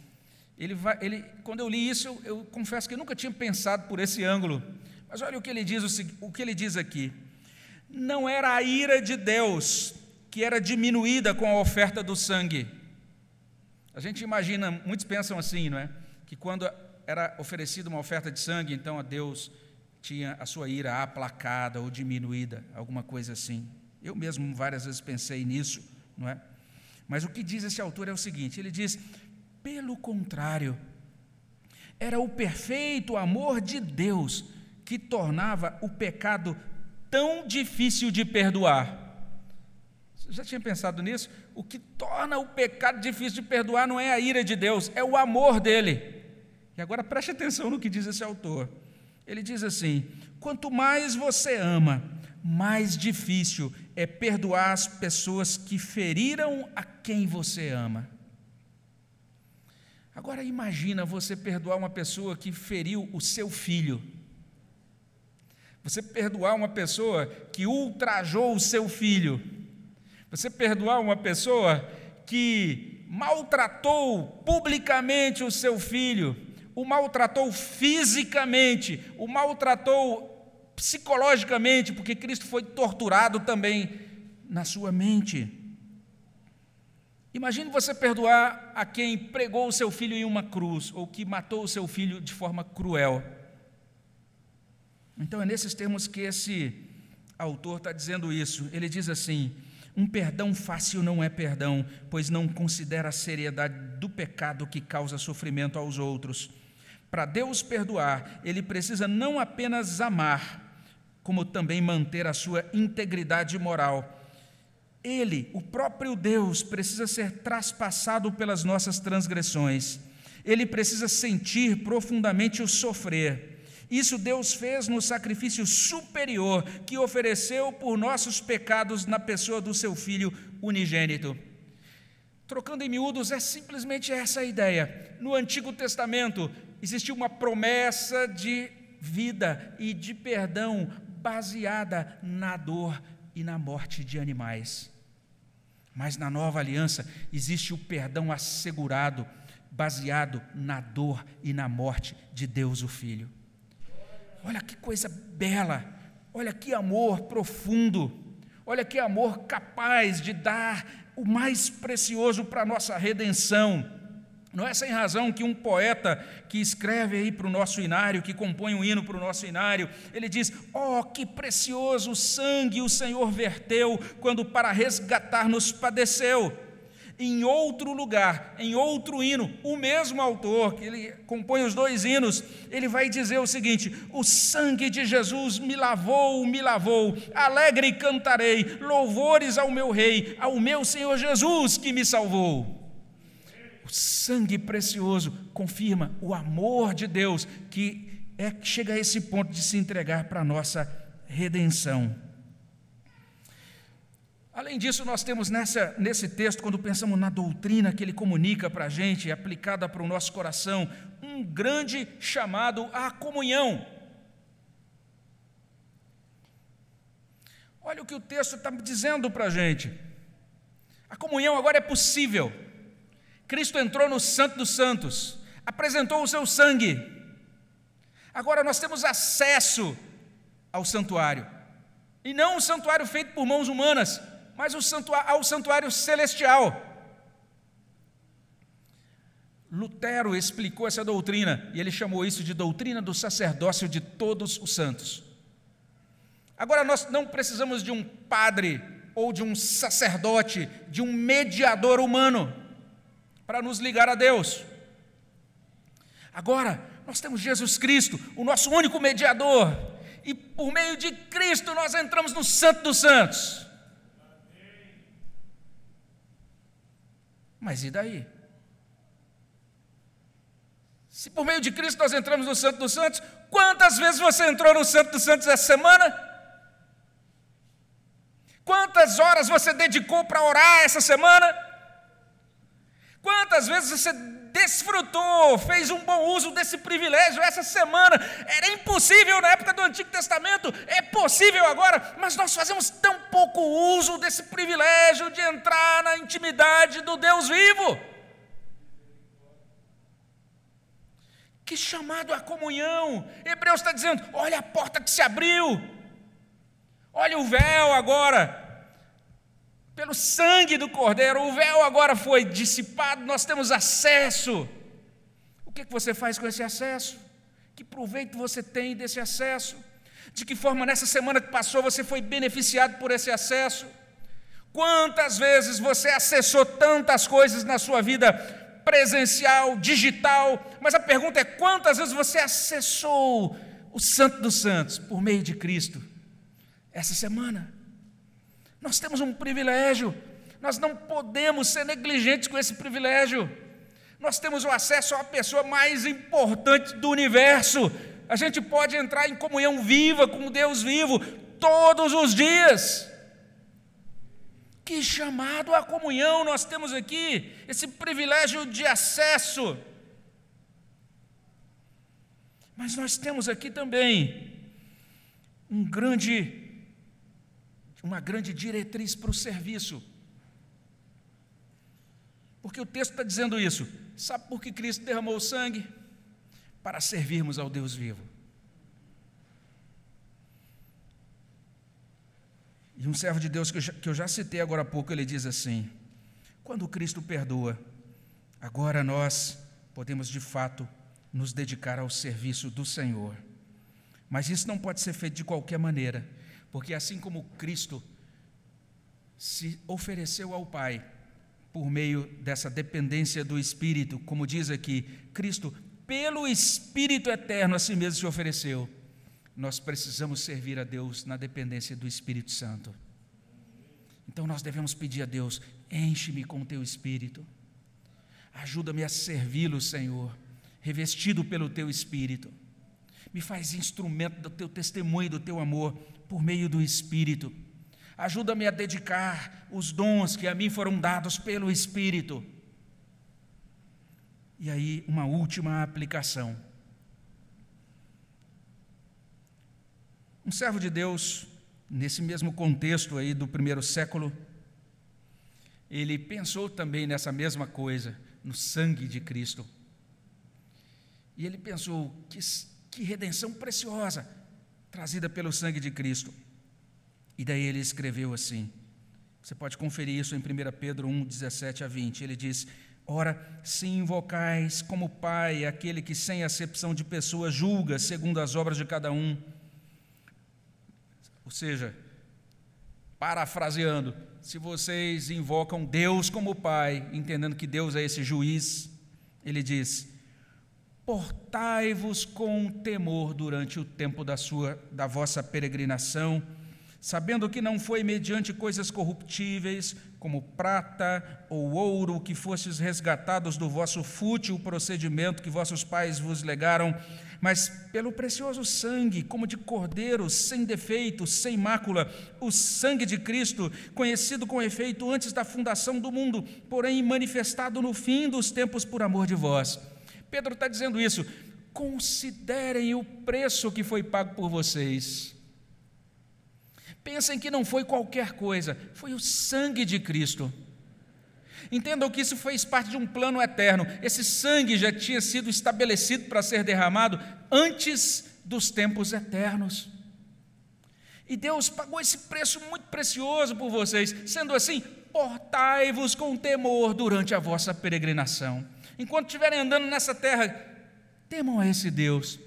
Ele vai, ele, quando eu li isso, eu, eu, confesso que eu nunca tinha pensado por esse ângulo. Mas olha o que ele diz, o, o que ele diz aqui. Não era a ira de Deus que era diminuída com a oferta do sangue. A gente imagina, muitos pensam assim, não é? Que quando era oferecida uma oferta de sangue, então a Deus tinha a sua ira aplacada ou diminuída, alguma coisa assim. Eu mesmo várias vezes pensei nisso, não é? Mas o que diz esse autor é o seguinte: ele diz, pelo contrário, era o perfeito amor de Deus que tornava o pecado tão difícil de perdoar. Você já tinha pensado nisso? O que torna o pecado difícil de perdoar não é a ira de Deus, é o amor dele. E agora preste atenção no que diz esse autor. Ele diz assim: quanto mais você ama, mais difícil é perdoar as pessoas que feriram a quem você ama. Agora imagina você perdoar uma pessoa que feriu o seu filho. Você perdoar uma pessoa que ultrajou o seu filho. Você perdoar uma pessoa que maltratou publicamente o seu filho, o maltratou fisicamente, o maltratou psicologicamente, porque Cristo foi torturado também na sua mente. Imagine você perdoar a quem pregou o seu filho em uma cruz, ou que matou o seu filho de forma cruel. Então é nesses termos que esse autor está dizendo isso. Ele diz assim: um perdão fácil não é perdão, pois não considera a seriedade do pecado que causa sofrimento aos outros. Para Deus perdoar, ele precisa não apenas amar, como também manter a sua integridade moral. Ele, o próprio Deus, precisa ser traspassado pelas nossas transgressões. Ele precisa sentir profundamente o sofrer isso Deus fez no sacrifício superior que ofereceu por nossos pecados na pessoa do seu Filho unigênito. Trocando em miúdos, é simplesmente essa a ideia. No Antigo Testamento existiu uma promessa de vida e de perdão baseada na dor e na morte de animais. Mas na nova aliança existe o perdão assegurado, baseado na dor e na morte de Deus o Filho. Olha que coisa bela, olha que amor profundo, olha que amor capaz de dar o mais precioso para a nossa redenção. Não é sem razão que um poeta que escreve aí para o nosso inário, que compõe um hino para o nosso inário, ele diz: Oh, que precioso sangue o Senhor verteu quando para resgatar-nos padeceu em outro lugar, em outro hino, o mesmo autor, que ele compõe os dois hinos, ele vai dizer o seguinte: O sangue de Jesus me lavou, me lavou, alegre cantarei, louvores ao meu Rei, ao meu Senhor Jesus que me salvou. O sangue precioso confirma o amor de Deus que é, chega a esse ponto de se entregar para a nossa redenção. Além disso, nós temos nessa, nesse texto, quando pensamos na doutrina que ele comunica para a gente, aplicada para o nosso coração, um grande chamado à comunhão. Olha o que o texto está dizendo para a gente. A comunhão agora é possível. Cristo entrou no Santo dos Santos, apresentou o seu sangue. Agora nós temos acesso ao santuário. E não um santuário feito por mãos humanas, mas ao santuário celestial. Lutero explicou essa doutrina e ele chamou isso de doutrina do sacerdócio de todos os santos. Agora, nós não precisamos de um padre ou de um sacerdote, de um mediador humano para nos ligar a Deus. Agora, nós temos Jesus Cristo, o nosso único mediador, e por meio de Cristo nós entramos no Santo dos Santos. Mas e daí? Se por meio de Cristo nós entramos no Santo dos Santos, quantas vezes você entrou no Santo dos Santos essa semana? Quantas horas você dedicou para orar essa semana? Quantas vezes você desfrutou, fez um bom uso desse privilégio essa semana. Era impossível na época do Antigo Testamento, é possível agora, mas nós fazemos tão pouco uso desse privilégio de entrar na intimidade do Deus vivo. Que chamado à comunhão! Hebreus está dizendo: olha a porta que se abriu, olha o véu agora pelo sangue do Cordeiro, o véu agora foi dissipado, nós temos acesso. O que você faz com esse acesso? Que proveito você tem desse acesso? De que forma nessa semana que passou você foi beneficiado por esse acesso? Quantas vezes você acessou tantas coisas na sua vida presencial, digital, mas a pergunta é: quantas vezes você acessou o Santo dos Santos por meio de Cristo essa semana? Nós temos um privilégio, nós não podemos ser negligentes com esse privilégio. Nós temos o acesso à pessoa mais importante do universo. A gente pode entrar em comunhão viva com Deus vivo todos os dias. Que chamado à comunhão nós temos aqui, esse privilégio de acesso. Mas nós temos aqui também um grande uma grande diretriz para o serviço. Porque o texto está dizendo isso. Sabe por que Cristo derramou o sangue? Para servirmos ao Deus vivo. E um servo de Deus que eu, já, que eu já citei agora há pouco, ele diz assim: quando Cristo perdoa, agora nós podemos de fato nos dedicar ao serviço do Senhor. Mas isso não pode ser feito de qualquer maneira, porque assim como Cristo se ofereceu ao Pai por meio dessa dependência do Espírito, como diz aqui, Cristo, pelo Espírito eterno, a si mesmo se ofereceu nós precisamos servir a Deus na dependência do Espírito Santo. Então nós devemos pedir a Deus: enche-me com o teu Espírito, ajuda-me a servi-lo, Senhor, revestido pelo teu Espírito. Me faz instrumento do teu testemunho e do teu amor por meio do Espírito. Ajuda-me a dedicar os dons que a mim foram dados pelo Espírito. E aí, uma última aplicação Um servo de Deus, nesse mesmo contexto aí do primeiro século, ele pensou também nessa mesma coisa, no sangue de Cristo. E ele pensou que, que redenção preciosa trazida pelo sangue de Cristo. E daí ele escreveu assim: você pode conferir isso em 1 Pedro 1, 17 a 20. Ele diz: Ora, se invocais como Pai aquele que, sem acepção de pessoas, julga segundo as obras de cada um, ou seja, parafraseando, se vocês invocam Deus como Pai, entendendo que Deus é esse juiz, ele diz: Portai-vos com temor durante o tempo da sua da vossa peregrinação, sabendo que não foi mediante coisas corruptíveis, como prata ou ouro, que fostes resgatados do vosso fútil procedimento que vossos pais vos legaram, mas pelo precioso sangue, como de cordeiro, sem defeito, sem mácula, o sangue de Cristo, conhecido com efeito antes da fundação do mundo, porém manifestado no fim dos tempos por amor de vós. Pedro está dizendo isso. Considerem o preço que foi pago por vocês. Pensem que não foi qualquer coisa, foi o sangue de Cristo. Entendam que isso fez parte de um plano eterno. Esse sangue já tinha sido estabelecido para ser derramado antes dos tempos eternos. E Deus pagou esse preço muito precioso por vocês. Sendo assim, portai-vos com temor durante a vossa peregrinação. Enquanto estiverem andando nessa terra, temam a esse Deus.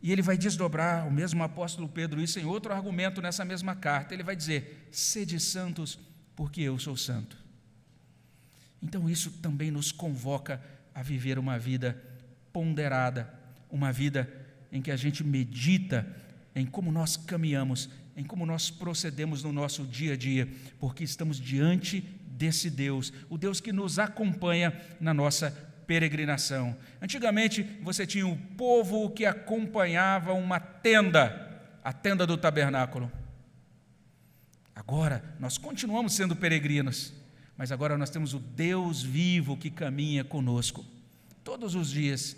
E ele vai desdobrar, o mesmo apóstolo Pedro, isso em outro argumento nessa mesma carta. Ele vai dizer: sede santos, porque eu sou santo. Então, isso também nos convoca a viver uma vida ponderada, uma vida em que a gente medita em como nós caminhamos, em como nós procedemos no nosso dia a dia, porque estamos diante desse Deus, o Deus que nos acompanha na nossa peregrinação. Antigamente, você tinha um povo que acompanhava uma tenda, a tenda do tabernáculo. Agora, nós continuamos sendo peregrinos mas agora nós temos o Deus vivo que caminha conosco todos os dias.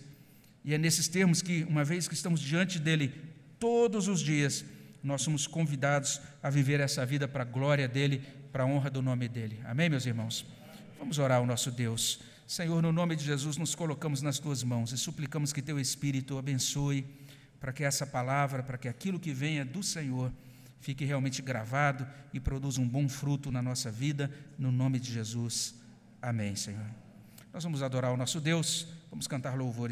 E é nesses termos que, uma vez que estamos diante dele todos os dias, nós somos convidados a viver essa vida para a glória dele, para a honra do nome dele. Amém, meus irmãos? Vamos orar ao nosso Deus. Senhor, no nome de Jesus, nos colocamos nas tuas mãos e suplicamos que teu Espírito abençoe para que essa palavra, para que aquilo que venha do Senhor, fique realmente gravado e produza um bom fruto na nossa vida, no nome de Jesus. Amém, Senhor. Nós vamos adorar o nosso Deus, vamos cantar louvores.